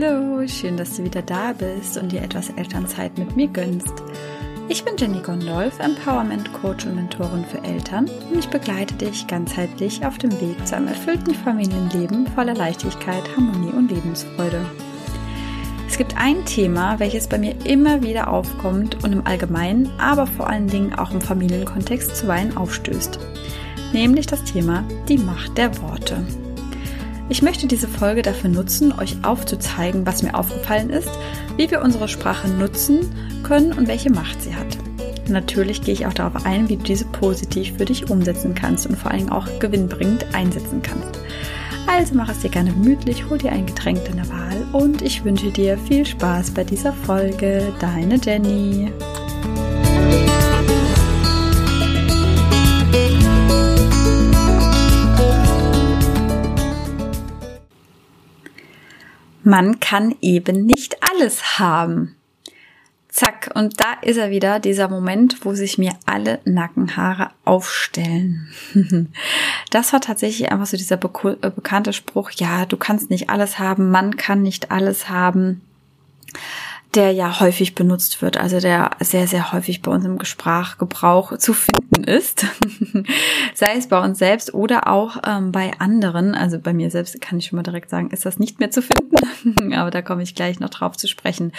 Hallo, schön, dass du wieder da bist und dir etwas Elternzeit mit mir gönnst. Ich bin Jenny Gondolf, Empowerment Coach und Mentorin für Eltern und ich begleite dich ganzheitlich auf dem Weg zu einem erfüllten Familienleben voller Leichtigkeit, Harmonie und Lebensfreude. Es gibt ein Thema, welches bei mir immer wieder aufkommt und im Allgemeinen, aber vor allen Dingen auch im Familienkontext zuweilen aufstößt, nämlich das Thema die Macht der Worte. Ich möchte diese Folge dafür nutzen, euch aufzuzeigen, was mir aufgefallen ist, wie wir unsere Sprache nutzen können und welche Macht sie hat. Natürlich gehe ich auch darauf ein, wie du diese positiv für dich umsetzen kannst und vor allem auch gewinnbringend einsetzen kannst. Also mach es dir gerne gemütlich, hol dir ein Getränk deiner Wahl und ich wünsche dir viel Spaß bei dieser Folge. Deine Jenny. Man kann eben nicht alles haben. Zack, und da ist er wieder, dieser Moment, wo sich mir alle Nackenhaare aufstellen. Das war tatsächlich einfach so dieser äh, bekannte Spruch, ja, du kannst nicht alles haben, man kann nicht alles haben der ja häufig benutzt wird, also der sehr, sehr häufig bei uns im Sprachgebrauch zu finden ist. Sei es bei uns selbst oder auch ähm, bei anderen. Also bei mir selbst kann ich schon mal direkt sagen, ist das nicht mehr zu finden. Aber da komme ich gleich noch drauf zu sprechen.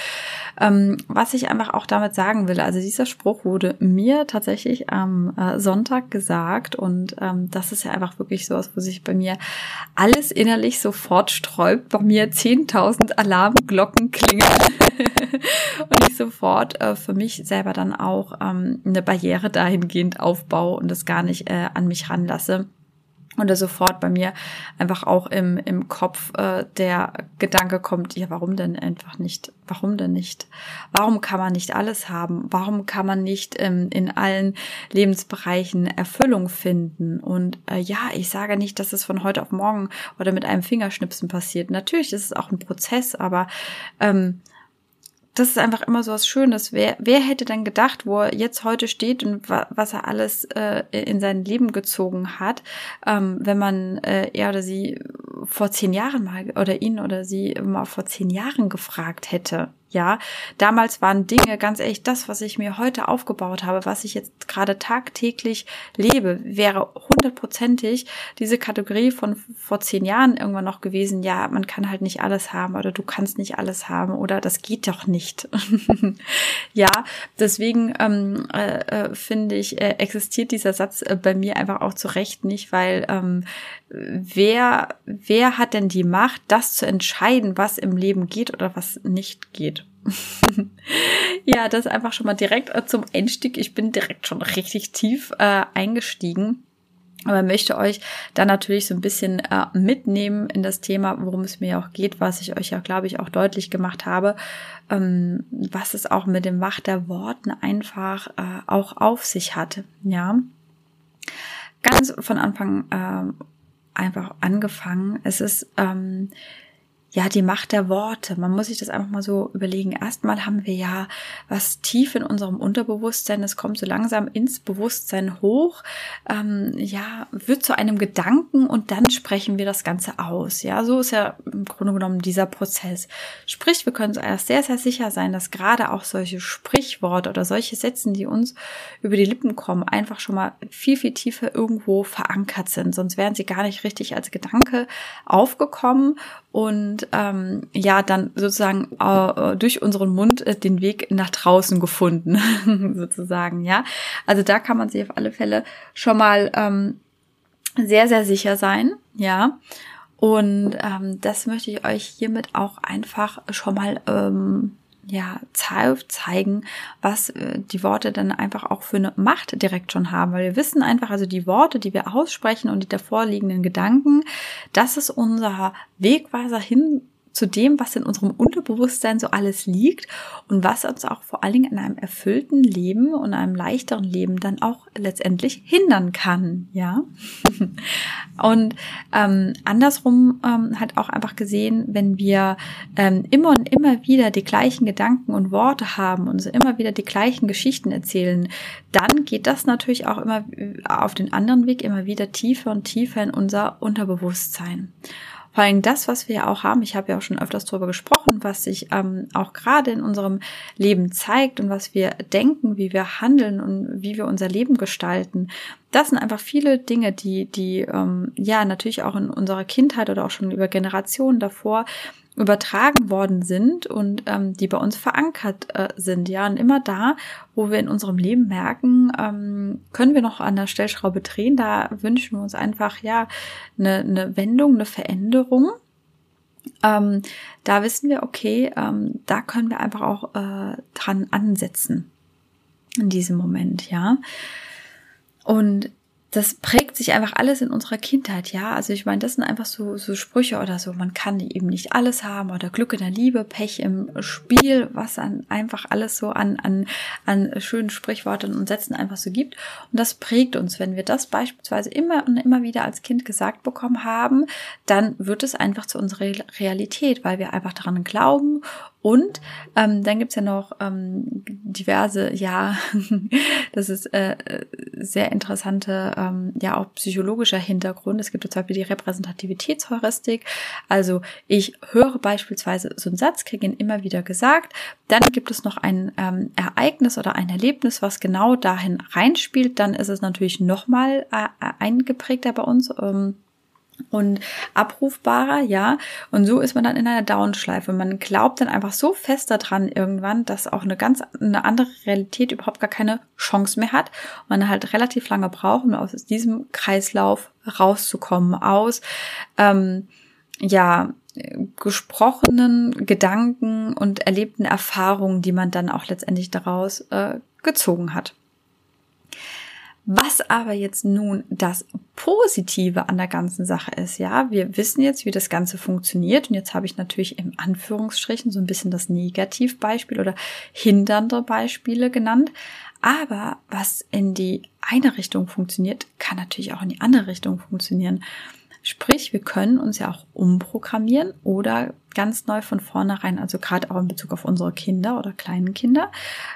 Ähm, was ich einfach auch damit sagen will, also dieser Spruch wurde mir tatsächlich am äh, Sonntag gesagt und ähm, das ist ja einfach wirklich sowas, wo sich bei mir alles innerlich sofort sträubt, bei mir 10.000 Alarmglocken klingeln. und ich sofort äh, für mich selber dann auch ähm, eine Barriere dahingehend aufbaue und das gar nicht äh, an mich ranlasse. Und da sofort bei mir einfach auch im, im Kopf äh, der Gedanke kommt, ja, warum denn einfach nicht? Warum denn nicht? Warum kann man nicht alles haben? Warum kann man nicht ähm, in allen Lebensbereichen Erfüllung finden? Und äh, ja, ich sage nicht, dass es von heute auf morgen oder mit einem Fingerschnipsen passiert. Natürlich ist es auch ein Prozess, aber ähm, das ist einfach immer so was Schönes. Wer, wer hätte denn gedacht, wo er jetzt heute steht und wa was er alles äh, in sein Leben gezogen hat, ähm, wenn man äh, er oder sie vor zehn Jahren mal oder ihn oder sie mal vor zehn Jahren gefragt hätte. Ja, damals waren Dinge, ganz ehrlich, das, was ich mir heute aufgebaut habe, was ich jetzt gerade tagtäglich lebe, wäre hundertprozentig diese Kategorie von vor zehn Jahren irgendwann noch gewesen. Ja, man kann halt nicht alles haben oder du kannst nicht alles haben oder das geht doch nicht. ja, deswegen ähm, äh, äh, finde ich, äh, existiert dieser Satz äh, bei mir einfach auch zu Recht nicht, weil ähm, wer, wer hat denn die Macht, das zu entscheiden, was im Leben geht oder was nicht geht? ja, das einfach schon mal direkt äh, zum Einstieg. Ich bin direkt schon richtig tief äh, eingestiegen. Aber möchte euch da natürlich so ein bisschen äh, mitnehmen in das Thema, worum es mir auch geht, was ich euch ja, glaube ich, auch deutlich gemacht habe, ähm, was es auch mit dem Macht der Worten einfach äh, auch auf sich hat. Ja, ganz von Anfang äh, einfach angefangen. Es ist ähm, ja, die Macht der Worte. Man muss sich das einfach mal so überlegen. Erstmal haben wir ja was tief in unserem Unterbewusstsein. Es kommt so langsam ins Bewusstsein hoch. Ähm, ja, wird zu einem Gedanken und dann sprechen wir das Ganze aus. Ja, so ist ja im Grunde genommen dieser Prozess. Sprich, wir können uns erst sehr, sehr sicher sein, dass gerade auch solche Sprichworte oder solche Sätzen, die uns über die Lippen kommen, einfach schon mal viel, viel tiefer irgendwo verankert sind. Sonst wären sie gar nicht richtig als Gedanke aufgekommen und ähm, ja, dann sozusagen äh, durch unseren Mund äh, den Weg nach draußen gefunden, sozusagen, ja. Also da kann man sich auf alle Fälle schon mal ähm, sehr, sehr sicher sein, ja. Und ähm, das möchte ich euch hiermit auch einfach schon mal ähm, ja, zeigen, was äh, die Worte dann einfach auch für eine Macht direkt schon haben. Weil wir wissen einfach, also die Worte, die wir aussprechen und die davor liegenden Gedanken, das ist unser Wegweiser hin zu dem, was in unserem Unterbewusstsein so alles liegt und was uns auch vor allen Dingen in einem erfüllten Leben und einem leichteren Leben dann auch letztendlich hindern kann, ja. und ähm, andersrum ähm, hat auch einfach gesehen, wenn wir ähm, immer und immer wieder die gleichen Gedanken und Worte haben und so immer wieder die gleichen Geschichten erzählen, dann geht das natürlich auch immer auf den anderen Weg immer wieder tiefer und tiefer in unser Unterbewusstsein. Vor allem das, was wir ja auch haben, ich habe ja auch schon öfters darüber gesprochen, was sich ähm, auch gerade in unserem Leben zeigt und was wir denken, wie wir handeln und wie wir unser Leben gestalten. Das sind einfach viele Dinge, die, die ähm, ja natürlich auch in unserer Kindheit oder auch schon über Generationen davor übertragen worden sind und ähm, die bei uns verankert äh, sind. Ja, und immer da, wo wir in unserem Leben merken, ähm, können wir noch an der Stellschraube drehen, da wünschen wir uns einfach ja eine, eine Wendung, eine Veränderung. Ähm, da wissen wir, okay, ähm, da können wir einfach auch äh, dran ansetzen in diesem Moment, ja. Und das prägt sich einfach alles in unserer Kindheit, ja. Also ich meine, das sind einfach so, so Sprüche oder so. Man kann eben nicht alles haben oder Glück in der Liebe, Pech im Spiel, was dann einfach alles so an, an, an schönen Sprichworten und Sätzen einfach so gibt. Und das prägt uns. Wenn wir das beispielsweise immer und immer wieder als Kind gesagt bekommen haben, dann wird es einfach zu unserer Realität, weil wir einfach daran glauben und ähm, dann gibt's ja noch ähm, diverse, ja, das ist äh, sehr interessante, ähm, ja auch psychologischer Hintergrund. Es gibt zum Beispiel die Repräsentativitätsheuristik. Also ich höre beispielsweise so einen Satz, kriege ihn immer wieder gesagt. Dann gibt es noch ein ähm, Ereignis oder ein Erlebnis, was genau dahin reinspielt. Dann ist es natürlich nochmal äh, eingeprägter bei uns. Ähm, und abrufbarer, ja. Und so ist man dann in einer Downschleife. Man glaubt dann einfach so fest daran irgendwann, dass auch eine ganz eine andere Realität überhaupt gar keine Chance mehr hat. Man halt relativ lange braucht, um aus diesem Kreislauf rauszukommen, aus ähm, ja gesprochenen Gedanken und erlebten Erfahrungen, die man dann auch letztendlich daraus äh, gezogen hat. Was aber jetzt nun das Positive an der ganzen Sache ist, ja, wir wissen jetzt, wie das Ganze funktioniert und jetzt habe ich natürlich im Anführungsstrichen so ein bisschen das Negativbeispiel oder hindernde Beispiele genannt. Aber was in die eine Richtung funktioniert, kann natürlich auch in die andere Richtung funktionieren. Sprich, wir können uns ja auch umprogrammieren oder ganz neu von vornherein, also gerade auch in Bezug auf unsere Kinder oder kleinen Kinder,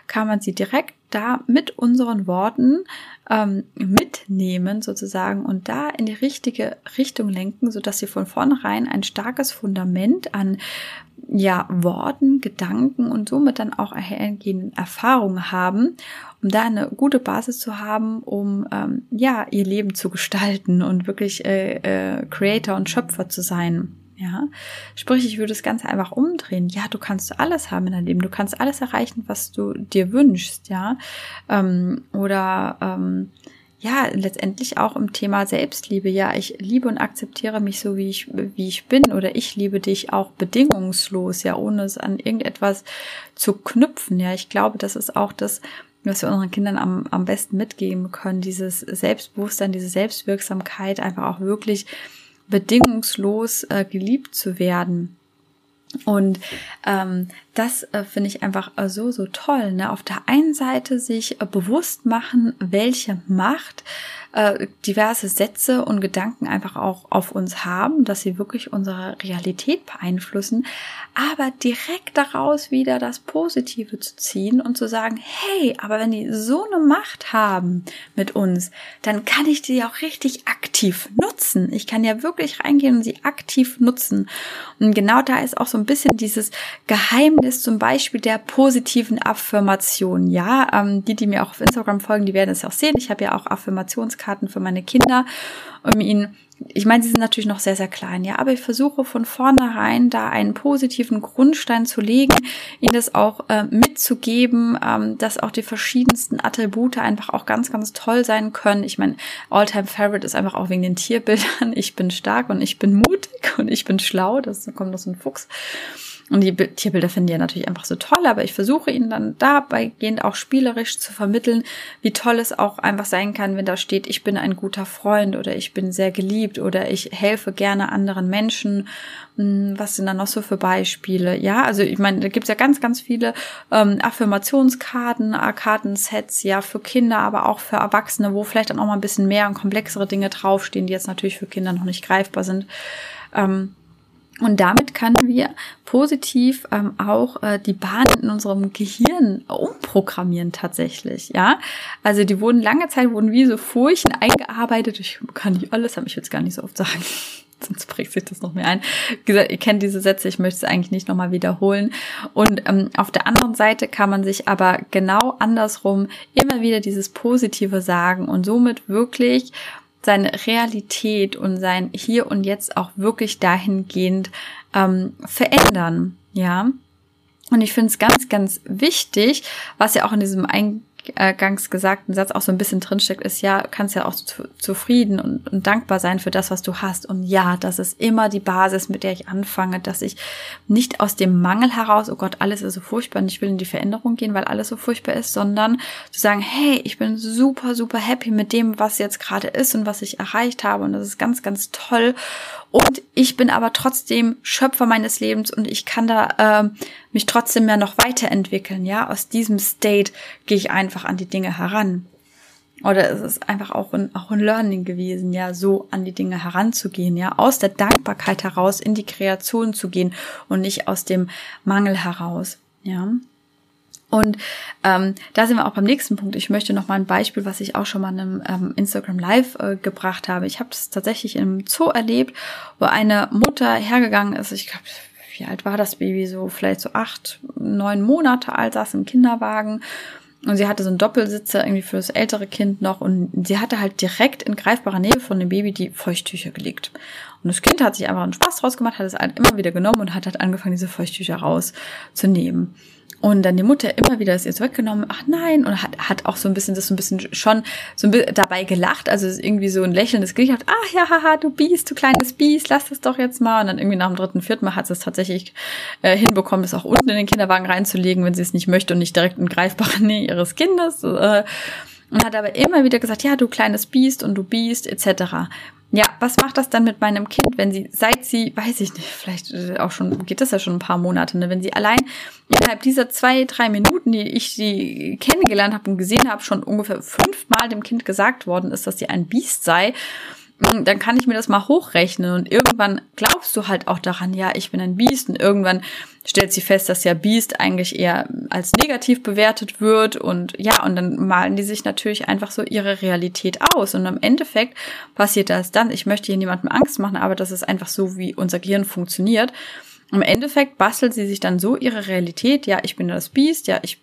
kann man sie direkt da mit unseren Worten ähm, mitnehmen sozusagen und da in die richtige Richtung lenken, so dass sie von vornherein ein starkes Fundament an ja Worten, Gedanken und somit dann auch eingehenden Erfahrungen haben, um da eine gute Basis zu haben, um ähm, ja ihr Leben zu gestalten und wirklich äh, äh, Creator und Schöpfer zu sein. Ja, sprich, ich würde das Ganze einfach umdrehen. Ja, du kannst alles haben in deinem Leben. Du kannst alles erreichen, was du dir wünschst. Ja, ähm, oder ähm, ja, letztendlich auch im Thema Selbstliebe. Ja, ich liebe und akzeptiere mich so, wie ich, wie ich bin. Oder ich liebe dich auch bedingungslos, ja, ohne es an irgendetwas zu knüpfen. Ja, ich glaube, das ist auch das, was wir unseren Kindern am, am besten mitgeben können. Dieses Selbstbewusstsein, diese Selbstwirksamkeit, einfach auch wirklich bedingungslos äh, geliebt zu werden. Und ähm, das äh, finde ich einfach äh, so, so toll. Ne? Auf der einen Seite sich äh, bewusst machen, welche Macht äh, diverse Sätze und Gedanken einfach auch auf uns haben, dass sie wirklich unsere Realität beeinflussen, aber direkt daraus wieder das Positive zu ziehen und zu sagen, hey, aber wenn die so eine Macht haben mit uns, dann kann ich die auch richtig aktiv nutzen. Ich kann ja wirklich reingehen und sie aktiv nutzen. Und genau da ist auch so ein bisschen dieses Geheimnis zum Beispiel der positiven Affirmation. Ja, ähm, die, die mir auch auf Instagram folgen, die werden es auch sehen. Ich habe ja auch Affirmationskarten für meine Kinder, um ihnen ich meine, sie sind natürlich noch sehr, sehr klein, ja, aber ich versuche von vornherein da einen positiven Grundstein zu legen, ihnen das auch äh, mitzugeben, ähm, dass auch die verschiedensten Attribute einfach auch ganz, ganz toll sein können. Ich meine, Alltime Favorite ist einfach auch wegen den Tierbildern. Ich bin stark und ich bin mutig und ich bin schlau. Das kommt so ein Fuchs. Und die Tierbilder finden die ja natürlich einfach so toll, aber ich versuche ihnen dann dabei gehend auch spielerisch zu vermitteln, wie toll es auch einfach sein kann, wenn da steht, ich bin ein guter Freund oder ich bin sehr geliebt oder ich helfe gerne anderen Menschen. Hm, was sind da noch so für Beispiele? Ja, also ich meine, da gibt's ja ganz, ganz viele ähm, Affirmationskarten, äh, Kartensets, ja, für Kinder, aber auch für Erwachsene, wo vielleicht dann auch mal ein bisschen mehr und komplexere Dinge draufstehen, die jetzt natürlich für Kinder noch nicht greifbar sind. Ähm, und damit können wir positiv ähm, auch äh, die Bahnen in unserem Gehirn umprogrammieren tatsächlich, ja. Also die wurden lange Zeit wurden wie so Furchen eingearbeitet. Ich kann nicht alles haben, ich will es gar nicht so oft sagen. sonst prägt sich das noch mehr ein. Wie gesagt, ihr kennt diese Sätze, ich möchte es eigentlich nicht nochmal wiederholen. Und ähm, auf der anderen Seite kann man sich aber genau andersrum immer wieder dieses Positive sagen und somit wirklich seine Realität und sein Hier und Jetzt auch wirklich dahingehend ähm, verändern. Ja. Und ich finde es ganz, ganz wichtig, was ja auch in diesem Ein eingangs gesagten Satz auch so ein bisschen drinsteckt, ist ja, kannst ja auch zu, zufrieden und, und dankbar sein für das, was du hast. Und ja, das ist immer die Basis, mit der ich anfange, dass ich nicht aus dem Mangel heraus, oh Gott, alles ist so furchtbar und ich will in die Veränderung gehen, weil alles so furchtbar ist, sondern zu sagen, hey, ich bin super, super happy mit dem, was jetzt gerade ist und was ich erreicht habe. Und das ist ganz, ganz toll. Und ich bin aber trotzdem Schöpfer meines Lebens und ich kann da äh, mich trotzdem mehr noch weiterentwickeln. Ja, aus diesem State gehe ich einfach an die Dinge heran. Oder es ist einfach auch ein, auch ein Learning gewesen, ja, so an die Dinge heranzugehen, ja, aus der Dankbarkeit heraus in die Kreation zu gehen und nicht aus dem Mangel heraus, ja. Und ähm, da sind wir auch beim nächsten Punkt. Ich möchte noch mal ein Beispiel, was ich auch schon mal in einem ähm, Instagram Live äh, gebracht habe. Ich habe das tatsächlich im Zoo erlebt, wo eine Mutter hergegangen ist. Ich glaube, wie alt war das Baby? So vielleicht so acht, neun Monate alt, saß im Kinderwagen. Und sie hatte so einen Doppelsitzer irgendwie für das ältere Kind noch und sie hatte halt direkt in greifbarer Nähe von dem Baby die Feuchttücher gelegt. Und das Kind hat sich einfach einen Spaß draus gemacht, hat es halt immer wieder genommen und hat halt angefangen, diese Feuchttücher rauszunehmen. Und dann die Mutter immer wieder ist ihr zurückgenommen, ach nein, und hat, hat auch so ein bisschen das so ein bisschen schon so ein bisschen dabei gelacht, also irgendwie so ein lächelndes Gesicht ach ja, haha, du Biest, du kleines Biest, lass das doch jetzt mal. Und dann irgendwie nach dem dritten, vierten Mal hat sie es tatsächlich äh, hinbekommen, es auch unten in den Kinderwagen reinzulegen, wenn sie es nicht möchte und nicht direkt in greifbare Nähe ihres Kindes. Äh, und hat aber immer wieder gesagt, ja, du kleines Biest und du Biest, etc. Ja, was macht das dann mit meinem Kind, wenn sie, seit sie, weiß ich nicht, vielleicht äh, auch schon, geht das ja schon ein paar Monate, ne, wenn sie allein innerhalb dieser zwei, drei Minuten, die ich sie kennengelernt habe und gesehen habe, schon ungefähr fünfmal dem Kind gesagt worden ist, dass sie ein Biest sei, dann kann ich mir das mal hochrechnen und irgendwann glaubst du halt auch daran, ja, ich bin ein Biest und irgendwann stellt sie fest, dass ja Biest eigentlich eher als negativ bewertet wird und ja, und dann malen die sich natürlich einfach so ihre Realität aus und im Endeffekt passiert das dann, ich möchte hier niemandem Angst machen, aber das ist einfach so, wie unser Gehirn funktioniert. Im Endeffekt bastelt sie sich dann so ihre Realität, ja, ich bin das Biest, ja, ich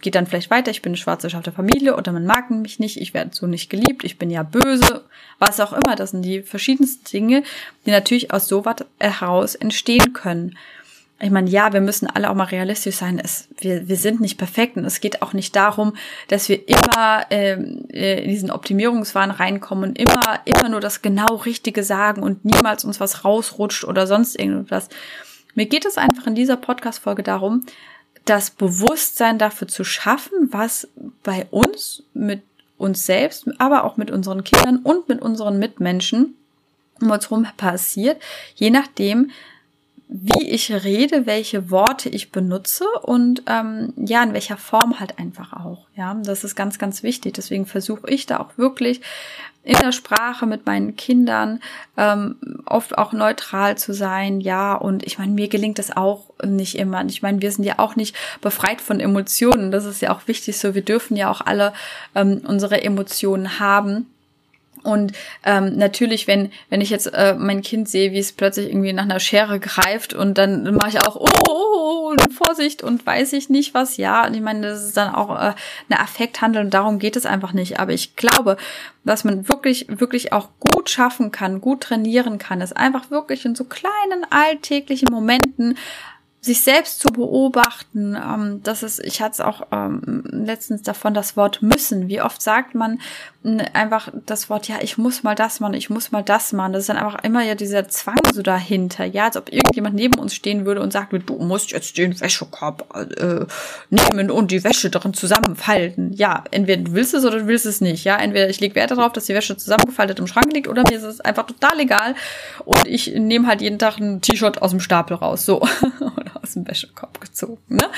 gehe dann vielleicht weiter, ich bin eine schwarze Schaf der Familie oder man mag mich nicht, ich werde so nicht geliebt, ich bin ja böse, was auch immer. Das sind die verschiedensten Dinge, die natürlich aus sowas heraus entstehen können. Ich meine, ja, wir müssen alle auch mal realistisch sein. Es, wir, wir sind nicht perfekt und es geht auch nicht darum, dass wir immer ähm, äh, in diesen Optimierungswahn reinkommen und immer, immer nur das genau Richtige sagen und niemals uns was rausrutscht oder sonst irgendwas. Mir geht es einfach in dieser Podcast-Folge darum, das Bewusstsein dafür zu schaffen, was bei uns mit uns selbst, aber auch mit unseren Kindern und mit unseren Mitmenschen um uns herum passiert, je nachdem, wie ich rede, welche Worte ich benutze und ähm, ja, in welcher Form halt einfach auch. Ja, das ist ganz, ganz wichtig. Deswegen versuche ich da auch wirklich in der Sprache mit meinen Kindern ähm, oft auch neutral zu sein, ja. Und ich meine, mir gelingt das auch nicht immer. Ich meine, wir sind ja auch nicht befreit von Emotionen. Das ist ja auch wichtig so. Wir dürfen ja auch alle ähm, unsere Emotionen haben. Und ähm, natürlich, wenn wenn ich jetzt äh, mein Kind sehe, wie es plötzlich irgendwie nach einer Schere greift und dann mache ich auch oh, oh, oh, oh Vorsicht und weiß ich nicht was. Ja, und ich meine, das ist dann auch äh, eine Affekthandel und darum geht es einfach nicht. Aber ich glaube, was man wirklich wirklich auch gut schaffen kann, gut trainieren kann, ist einfach wirklich in so kleinen alltäglichen Momenten sich selbst zu beobachten, ähm, das ist, ich hatte es auch ähm, letztens davon, das Wort müssen. Wie oft sagt man einfach das Wort, ja, ich muss mal das machen, ich muss mal das machen. Das ist dann einfach immer ja dieser Zwang so dahinter, ja, als ob irgendjemand neben uns stehen würde und sagt, du musst jetzt den Wäschekorb äh, nehmen und die Wäsche darin zusammenfalten. Ja, entweder du willst es oder du willst es nicht, ja. Entweder ich lege Wert darauf, dass die Wäsche zusammengefaltet im Schrank liegt oder mir ist es einfach total egal und ich nehme halt jeden Tag ein T-Shirt aus dem Stapel raus, so. aus dem Wäschekorb gezogen. Ne?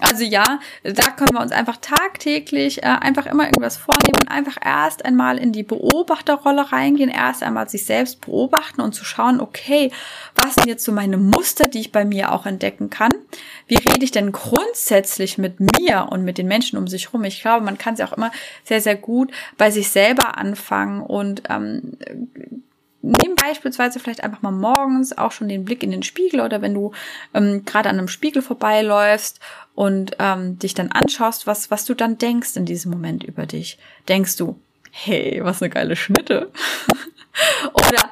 Also ja, da können wir uns einfach tagtäglich äh, einfach immer irgendwas vornehmen und einfach erst einmal in die Beobachterrolle reingehen, erst einmal sich selbst beobachten und zu schauen, okay, was sind jetzt so meine Muster, die ich bei mir auch entdecken kann? Wie rede ich denn grundsätzlich mit mir und mit den Menschen um sich herum? Ich glaube, man kann sie auch immer sehr, sehr gut bei sich selber anfangen und ähm, nimm beispielsweise vielleicht einfach mal morgens auch schon den Blick in den Spiegel oder wenn du ähm, gerade an einem Spiegel vorbeiläufst und ähm, dich dann anschaust, was, was du dann denkst in diesem Moment über dich. Denkst du, hey, was eine geile Schnitte. oder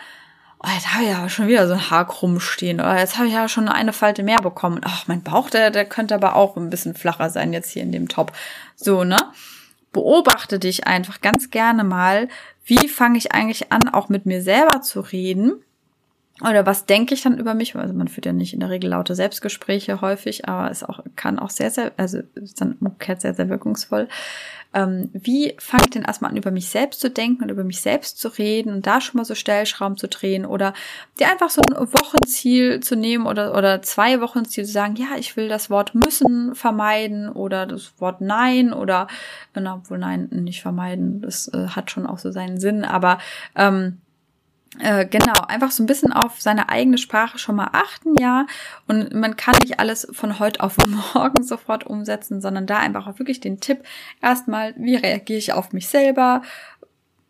oh, jetzt habe ich ja schon wieder so ein Haar krumm stehen. Oder jetzt habe ich ja schon eine Falte mehr bekommen. Ach, mein Bauch, der, der könnte aber auch ein bisschen flacher sein jetzt hier in dem Top. So, ne? Beobachte dich einfach ganz gerne mal, wie fange ich eigentlich an, auch mit mir selber zu reden? Oder was denke ich dann über mich? Also man führt ja nicht in der Regel laute Selbstgespräche häufig, aber es auch, kann auch sehr, sehr, also ist dann umgekehrt sehr, sehr wirkungsvoll. Ähm, wie fange ich denn erstmal an, über mich selbst zu denken und über mich selbst zu reden und da schon mal so Stellschrauben zu drehen oder dir einfach so ein Wochenziel zu nehmen oder, oder zwei Wochenziel zu sagen, ja, ich will das Wort müssen vermeiden oder das Wort nein oder, na, obwohl nein, nicht vermeiden, das äh, hat schon auch so seinen Sinn, aber ähm, äh, genau, einfach so ein bisschen auf seine eigene Sprache schon mal achten, ja. Und man kann nicht alles von heute auf morgen sofort umsetzen, sondern da einfach auch wirklich den Tipp, erstmal, wie reagiere ich auf mich selber?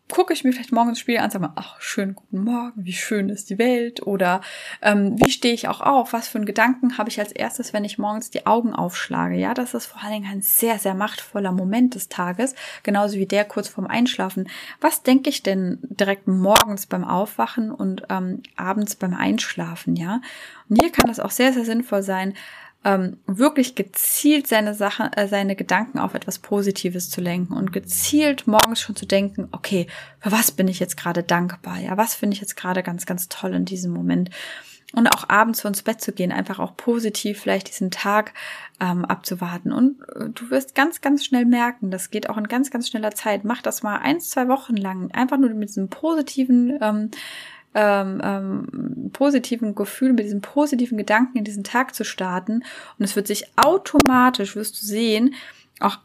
Gucke ich mir vielleicht morgens das Spiel an, sage mal, ach, schönen guten Morgen, wie schön ist die Welt oder ähm, wie stehe ich auch auf, was für einen Gedanken habe ich als erstes, wenn ich morgens die Augen aufschlage. Ja, das ist vor allen Dingen ein sehr, sehr machtvoller Moment des Tages, genauso wie der kurz vorm Einschlafen. Was denke ich denn direkt morgens beim Aufwachen und ähm, abends beim Einschlafen, ja? Und hier kann es auch sehr, sehr sinnvoll sein, ähm, wirklich gezielt seine Sachen, äh, seine Gedanken auf etwas Positives zu lenken und gezielt morgens schon zu denken, okay, für was bin ich jetzt gerade dankbar? Ja, was finde ich jetzt gerade ganz, ganz toll in diesem Moment? Und auch abends ins Bett zu gehen, einfach auch positiv vielleicht diesen Tag ähm, abzuwarten. Und äh, du wirst ganz, ganz schnell merken, das geht auch in ganz, ganz schneller Zeit. Mach das mal eins, zwei Wochen lang, einfach nur mit diesem positiven ähm, ähm, ähm, positiven Gefühl, mit diesem positiven Gedanken in diesen Tag zu starten. Und es wird sich automatisch, wirst du sehen, auch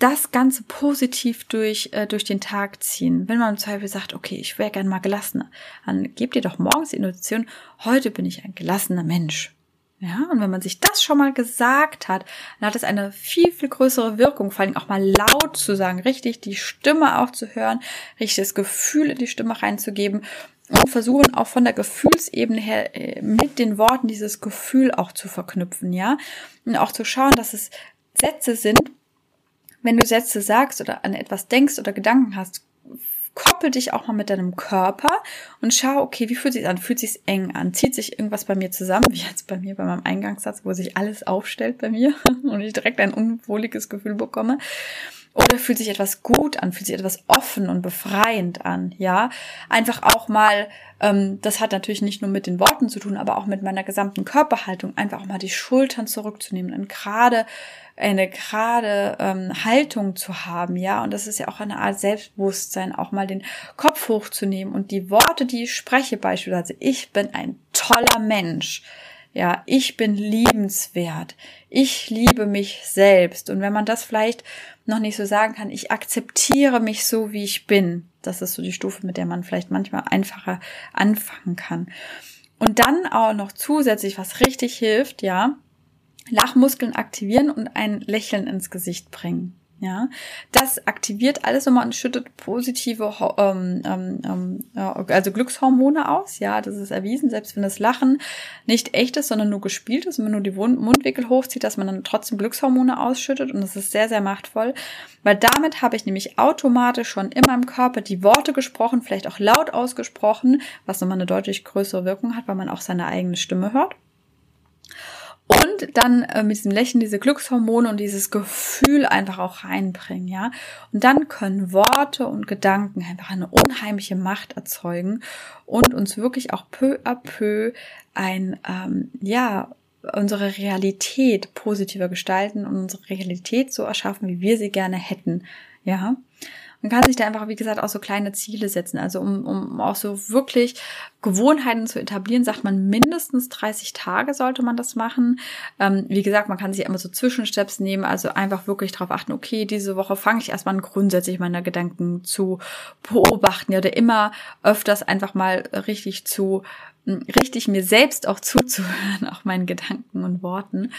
das Ganze positiv durch, äh, durch den Tag ziehen. Wenn man im Zweifel sagt, okay, ich wäre gern mal gelassener, dann gebt ihr doch morgens die Intuition, heute bin ich ein gelassener Mensch. Ja, und wenn man sich das schon mal gesagt hat, dann hat es eine viel, viel größere Wirkung, vor allem auch mal laut zu sagen, richtig die Stimme auch zu hören, richtig das Gefühl in die Stimme reinzugeben und versuchen auch von der Gefühlsebene her äh, mit den Worten dieses Gefühl auch zu verknüpfen, ja. Und auch zu schauen, dass es Sätze sind, wenn du Sätze sagst oder an etwas denkst oder Gedanken hast, koppel dich auch mal mit deinem Körper und schau, okay, wie fühlt sich an? Fühlt sich eng an? Zieht sich irgendwas bei mir zusammen? Wie jetzt bei mir bei meinem Eingangssatz, wo sich alles aufstellt bei mir und ich direkt ein unwohliges Gefühl bekomme. Oder fühlt sich etwas gut an, fühlt sich etwas offen und befreiend an, ja. Einfach auch mal, ähm, das hat natürlich nicht nur mit den Worten zu tun, aber auch mit meiner gesamten Körperhaltung, einfach auch mal die Schultern zurückzunehmen und gerade eine gerade ähm, Haltung zu haben, ja. Und das ist ja auch eine Art Selbstbewusstsein, auch mal den Kopf hochzunehmen und die Worte, die ich spreche, beispielsweise, ich bin ein toller Mensch ja, ich bin liebenswert. Ich liebe mich selbst. Und wenn man das vielleicht noch nicht so sagen kann, ich akzeptiere mich so, wie ich bin. Das ist so die Stufe, mit der man vielleicht manchmal einfacher anfangen kann. Und dann auch noch zusätzlich, was richtig hilft, ja, Lachmuskeln aktivieren und ein Lächeln ins Gesicht bringen. Ja, das aktiviert alles nochmal und schüttet positive, ähm, ähm, ähm also Glückshormone aus. Ja, das ist erwiesen. Selbst wenn das Lachen nicht echt ist, sondern nur gespielt ist und man nur die Mundwinkel hochzieht, dass man dann trotzdem Glückshormone ausschüttet. Und das ist sehr, sehr machtvoll, weil damit habe ich nämlich automatisch schon in meinem Körper die Worte gesprochen, vielleicht auch laut ausgesprochen, was nochmal eine deutlich größere Wirkung hat, weil man auch seine eigene Stimme hört. Und dann äh, mit diesem Lächeln diese Glückshormone und dieses Gefühl einfach auch reinbringen, ja. Und dann können Worte und Gedanken einfach eine unheimliche Macht erzeugen und uns wirklich auch peu à peu ein, ähm, ja, unsere Realität positiver gestalten und unsere Realität so erschaffen, wie wir sie gerne hätten, ja. Man kann sich da einfach, wie gesagt, auch so kleine Ziele setzen. Also um, um auch so wirklich Gewohnheiten zu etablieren, sagt man mindestens 30 Tage sollte man das machen. Ähm, wie gesagt, man kann sich immer so Zwischensteps nehmen, also einfach wirklich darauf achten, okay, diese Woche fange ich erstmal an, grundsätzlich meine Gedanken zu beobachten ja, oder immer öfters einfach mal richtig zu, richtig mir selbst auch zuzuhören, auch meinen Gedanken und Worten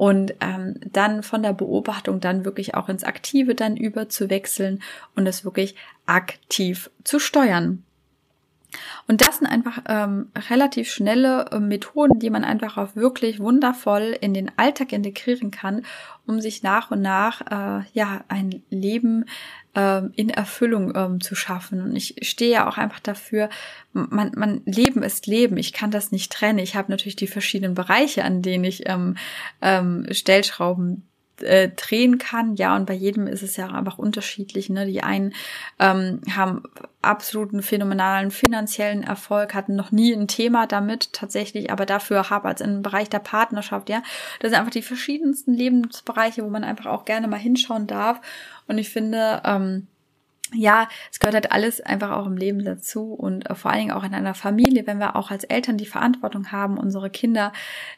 und ähm, dann von der Beobachtung dann wirklich auch ins Aktive dann über zu wechseln und es wirklich aktiv zu steuern. Und das sind einfach ähm, relativ schnelle äh, Methoden, die man einfach auch wirklich wundervoll in den Alltag integrieren kann, um sich nach und nach äh, ja ein Leben ähm, in Erfüllung ähm, zu schaffen. Und ich stehe ja auch einfach dafür, man, man Leben ist Leben. Ich kann das nicht trennen. Ich habe natürlich die verschiedenen Bereiche, an denen ich ähm, ähm, Stellschrauben äh, drehen kann. Ja, und bei jedem ist es ja einfach unterschiedlich. Ne? Die einen ähm, haben absoluten phänomenalen finanziellen Erfolg, hatten noch nie ein Thema damit tatsächlich, aber dafür habe als im Bereich der Partnerschaft, ja, das sind einfach die verschiedensten Lebensbereiche, wo man einfach auch gerne mal hinschauen darf. Und ich finde, ähm, ja, es gehört halt alles einfach auch im Leben dazu und äh, vor allen Dingen auch in einer Familie, wenn wir auch als Eltern die Verantwortung haben, unsere Kinder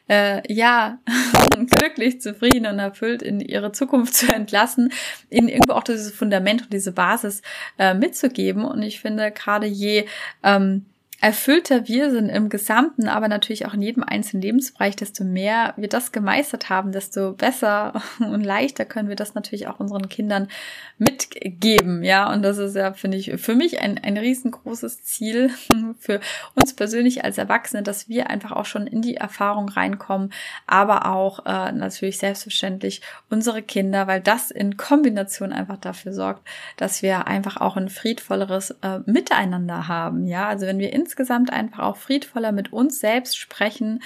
äh, ja glücklich, zufrieden und erfüllt in ihre Zukunft zu entlassen, ihnen irgendwo auch dieses Fundament und diese Basis äh, mitzugeben. Und ich finde gerade je ähm, erfüllter wir sind im Gesamten, aber natürlich auch in jedem einzelnen Lebensbereich, desto mehr wir das gemeistert haben, desto besser und leichter können wir das natürlich auch unseren Kindern mitgeben. Ja, und das ist ja, finde ich, für mich ein, ein riesengroßes Ziel für uns persönlich als Erwachsene, dass wir einfach auch schon in die Erfahrung reinkommen, aber auch äh, natürlich selbstverständlich unsere Kinder, weil das in Kombination einfach dafür sorgt, dass wir einfach auch ein friedvolleres äh, Miteinander haben. Ja, also wenn wir ins insgesamt einfach auch friedvoller mit uns selbst sprechen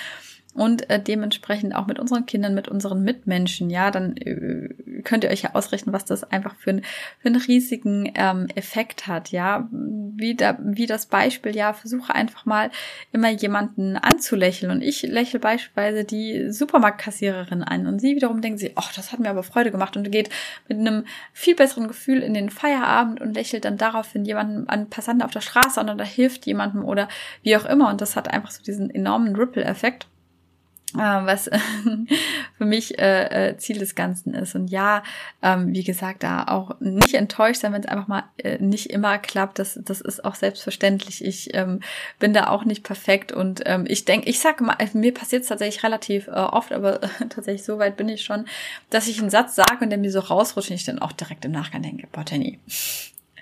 und äh, dementsprechend auch mit unseren Kindern, mit unseren Mitmenschen, ja, dann äh, könnt ihr euch ja ausrechnen, was das einfach für, ein, für einen riesigen ähm, Effekt hat, ja. Wie, da, wie das Beispiel, ja, versuche einfach mal immer jemanden anzulächeln. Und ich lächle beispielsweise die Supermarktkassiererin an und sie wiederum denkt sie, ach, das hat mir aber Freude gemacht und geht mit einem viel besseren Gefühl in den Feierabend und lächelt dann daraufhin jemanden an Passanten auf der Straße an oder hilft jemandem oder wie auch immer. Und das hat einfach so diesen enormen Ripple-Effekt was für mich äh, äh, Ziel des Ganzen ist. Und ja, ähm, wie gesagt, da auch nicht enttäuscht sein, wenn es einfach mal äh, nicht immer klappt. Das, das ist auch selbstverständlich. Ich ähm, bin da auch nicht perfekt und ähm, ich denke, ich sage mal, mir passiert es tatsächlich relativ äh, oft, aber äh, tatsächlich so weit bin ich schon, dass ich einen Satz sage und der mir so rausrutscht und ich dann auch direkt im Nachgang denke, boah, Jenny,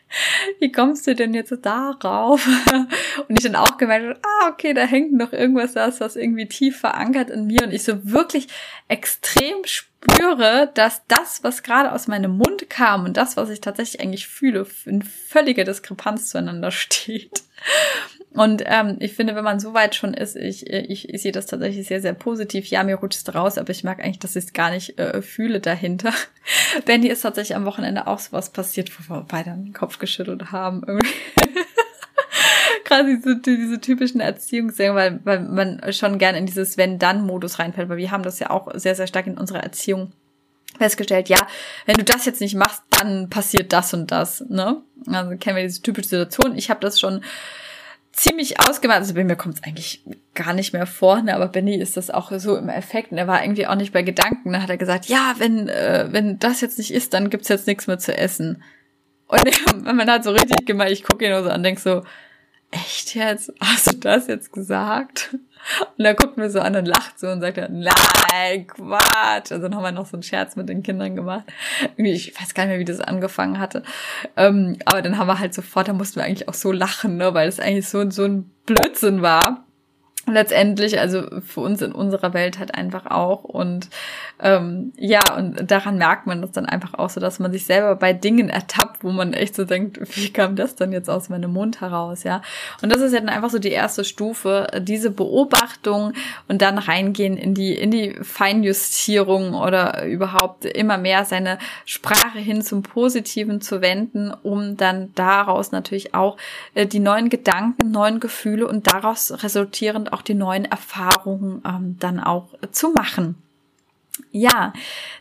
wie kommst du denn jetzt darauf? Und ich dann auch gemerkt habe, ah, okay, da hängt noch irgendwas das, was irgendwie tief verankert in mir und ich so wirklich extrem spüre, dass das, was gerade aus meinem Mund kam und das, was ich tatsächlich eigentlich fühle, in völliger Diskrepanz zueinander steht. Und ähm, ich finde, wenn man so weit schon ist, ich, ich, ich sehe das tatsächlich sehr, sehr positiv. Ja, mir rutscht es raus, aber ich mag eigentlich, dass ich es gar nicht äh, fühle dahinter. Benny ist tatsächlich am Wochenende auch sowas passiert, wo wir beide den Kopf geschüttelt haben. Irgendwie. Gerade diese, diese typischen Erziehungsdinge, weil, weil man schon gerne in dieses Wenn-Dann-Modus reinfällt, weil wir haben das ja auch sehr, sehr stark in unserer Erziehung festgestellt, ja, wenn du das jetzt nicht machst, dann passiert das und das, ne? Also kennen wir diese typische Situation. Ich habe das schon ziemlich ausgemacht. Also bei mir kommt es eigentlich gar nicht mehr vor, ne? aber Benny ist das auch so im Effekt. Und er war irgendwie auch nicht bei Gedanken. Da hat er gesagt, ja, wenn, äh, wenn das jetzt nicht ist, dann gibt's jetzt nichts mehr zu essen. Und man hat so richtig gemeint, ich gucke ihn nur so an, denk so, echt jetzt? Hast du das jetzt gesagt? Und er guckt mir so an und lacht so und sagt dann, nein, Quatsch. Also dann haben wir noch so einen Scherz mit den Kindern gemacht. Ich weiß gar nicht mehr, wie das angefangen hatte. Ähm, aber dann haben wir halt sofort, da mussten wir eigentlich auch so lachen, ne, weil es eigentlich so, so ein Blödsinn war letztendlich, also für uns in unserer Welt halt einfach auch. Und ähm, ja, und daran merkt man das dann einfach auch so, dass man sich selber bei Dingen ertappt, wo man echt so denkt, wie kam das denn jetzt aus meinem Mund heraus, ja? Und das ist ja dann einfach so die erste Stufe, diese Beobachtung und dann reingehen in die, in die Feinjustierung oder überhaupt immer mehr seine Sprache hin zum Positiven zu wenden, um dann daraus natürlich auch äh, die neuen Gedanken, neuen Gefühle und daraus resultierend auch die neuen Erfahrungen ähm, dann auch zu machen. Ja,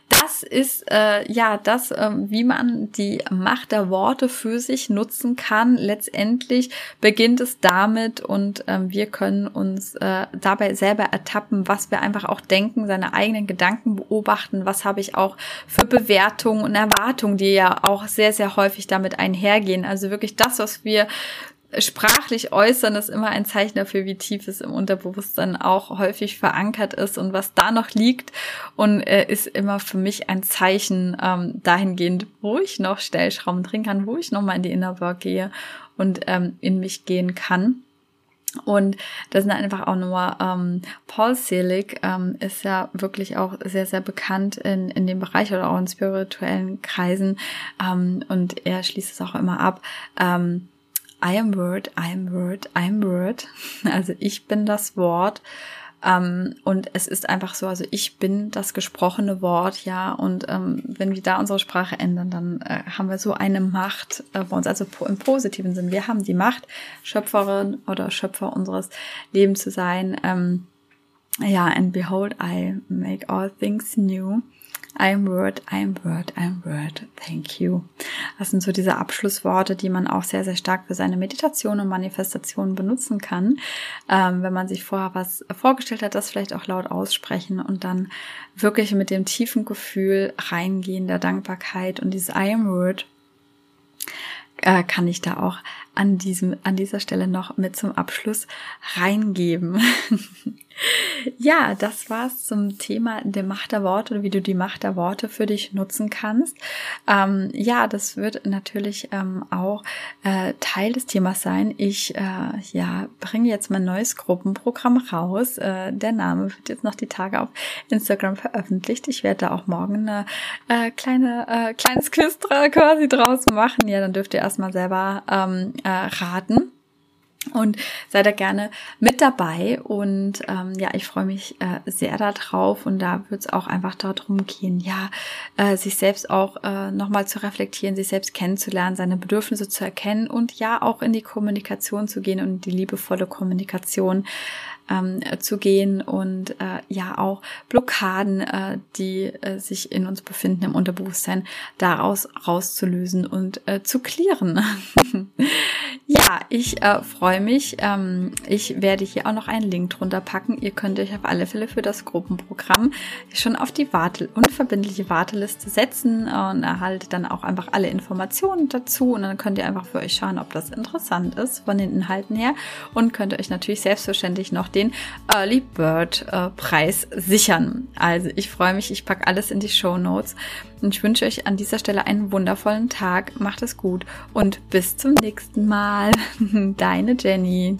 das ist äh, ja das, äh, wie man die Macht der Worte für sich nutzen kann. Letztendlich beginnt es damit und äh, wir können uns äh, dabei selber ertappen, was wir einfach auch denken, seine eigenen Gedanken beobachten, was habe ich auch für Bewertungen und Erwartungen, die ja auch sehr, sehr häufig damit einhergehen. Also wirklich das, was wir sprachlich äußern ist immer ein Zeichen dafür, wie tief es im Unterbewusstsein auch häufig verankert ist und was da noch liegt und äh, ist immer für mich ein Zeichen ähm, dahingehend, wo ich noch Stellschrauben drehen kann, wo ich noch mal in die Inner Work gehe und ähm, in mich gehen kann. Und das sind einfach auch nur, ähm, Paul Selig ähm, ist ja wirklich auch sehr, sehr bekannt in, in dem Bereich oder auch in spirituellen Kreisen. Ähm, und er schließt es auch immer ab. Ähm, I am Word, I am Word, I am Word. Also ich bin das Wort. Ähm, und es ist einfach so, also ich bin das gesprochene Wort, ja. Und ähm, wenn wir da unsere Sprache ändern, dann äh, haben wir so eine Macht äh, bei uns, also im positiven Sinn. Wir haben die Macht, Schöpferin oder Schöpfer unseres Lebens zu sein. Ähm, ja, and behold, I make all things new. I'm Word, I'm Word, I'm Word, thank you. Das sind so diese Abschlussworte, die man auch sehr, sehr stark für seine Meditation und Manifestation benutzen kann. Ähm, wenn man sich vorher was vorgestellt hat, das vielleicht auch laut aussprechen und dann wirklich mit dem tiefen Gefühl reingehen der Dankbarkeit und dieses I am Word äh, kann ich da auch an diesem, an dieser Stelle noch mit zum Abschluss reingeben. ja, das war's zum Thema der Macht der Worte oder wie du die Macht der Worte für dich nutzen kannst. Ähm, ja, das wird natürlich ähm, auch äh, Teil des Themas sein. Ich äh, ja bringe jetzt mein neues Gruppenprogramm raus. Äh, der Name wird jetzt noch die Tage auf Instagram veröffentlicht. Ich werde da auch morgen eine äh, kleine äh, kleines Quiz quasi draus machen. Ja, dann dürft ihr erstmal selber ähm, äh, raten. Und sei da gerne mit dabei. Und ähm, ja, ich freue mich äh, sehr darauf. Und da wird es auch einfach darum gehen, ja, äh, sich selbst auch äh, nochmal zu reflektieren, sich selbst kennenzulernen, seine Bedürfnisse zu erkennen und ja auch in die Kommunikation zu gehen und die liebevolle Kommunikation ähm, zu gehen und äh, ja auch Blockaden, äh, die äh, sich in uns befinden im Unterbewusstsein, daraus rauszulösen und äh, zu klären. ja, ich äh, freue mich. Ähm, ich werde hier auch noch einen Link drunter packen. Ihr könnt euch auf alle Fälle für das Gruppenprogramm schon auf die Warte unverbindliche Warteliste setzen und erhaltet dann auch einfach alle Informationen dazu und dann könnt ihr einfach für euch schauen, ob das interessant ist von den Inhalten her und könnt euch natürlich selbstverständlich noch den Early Bird äh, Preis sichern. Also ich freue mich, ich packe alles in die Show Notes und ich wünsche euch an dieser Stelle einen wundervollen Tag. Macht es gut und bis zum nächsten Mal. Deine Jenny.